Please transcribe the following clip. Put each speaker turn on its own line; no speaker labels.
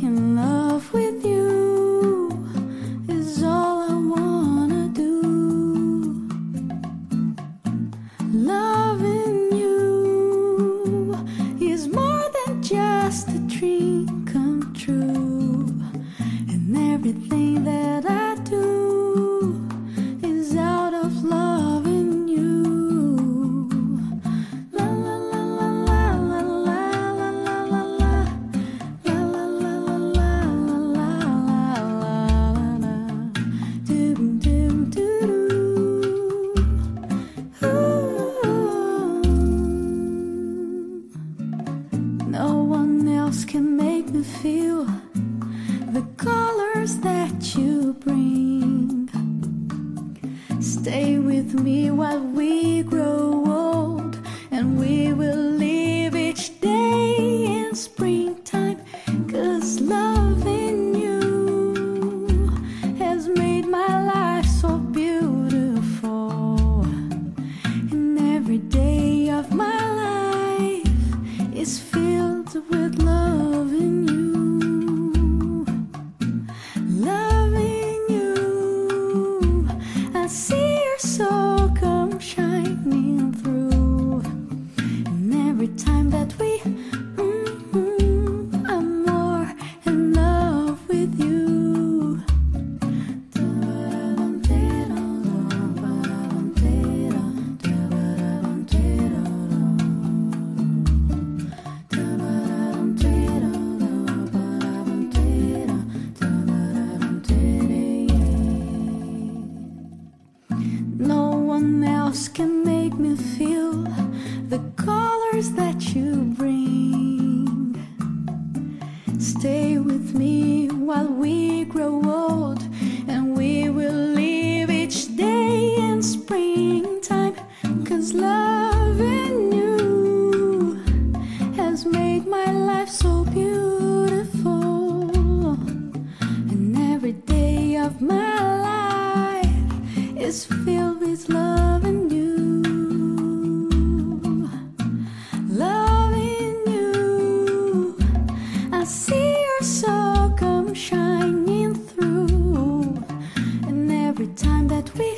In love with you is all I wanna do. Loving you is more than just a dream come true, and everything that. the colors that you bring. Stay with me while we grow old, and we will live each day in springtime. Cause loving you has made my life so beautiful, and every day of my life is filled with love. Time that we, mm-hmm, I'm more in love with you. No one else can make me feel Stay with me while we grow old, and we will live each day in springtime. Cause loving you has made my life so beautiful, and every day of my life is that we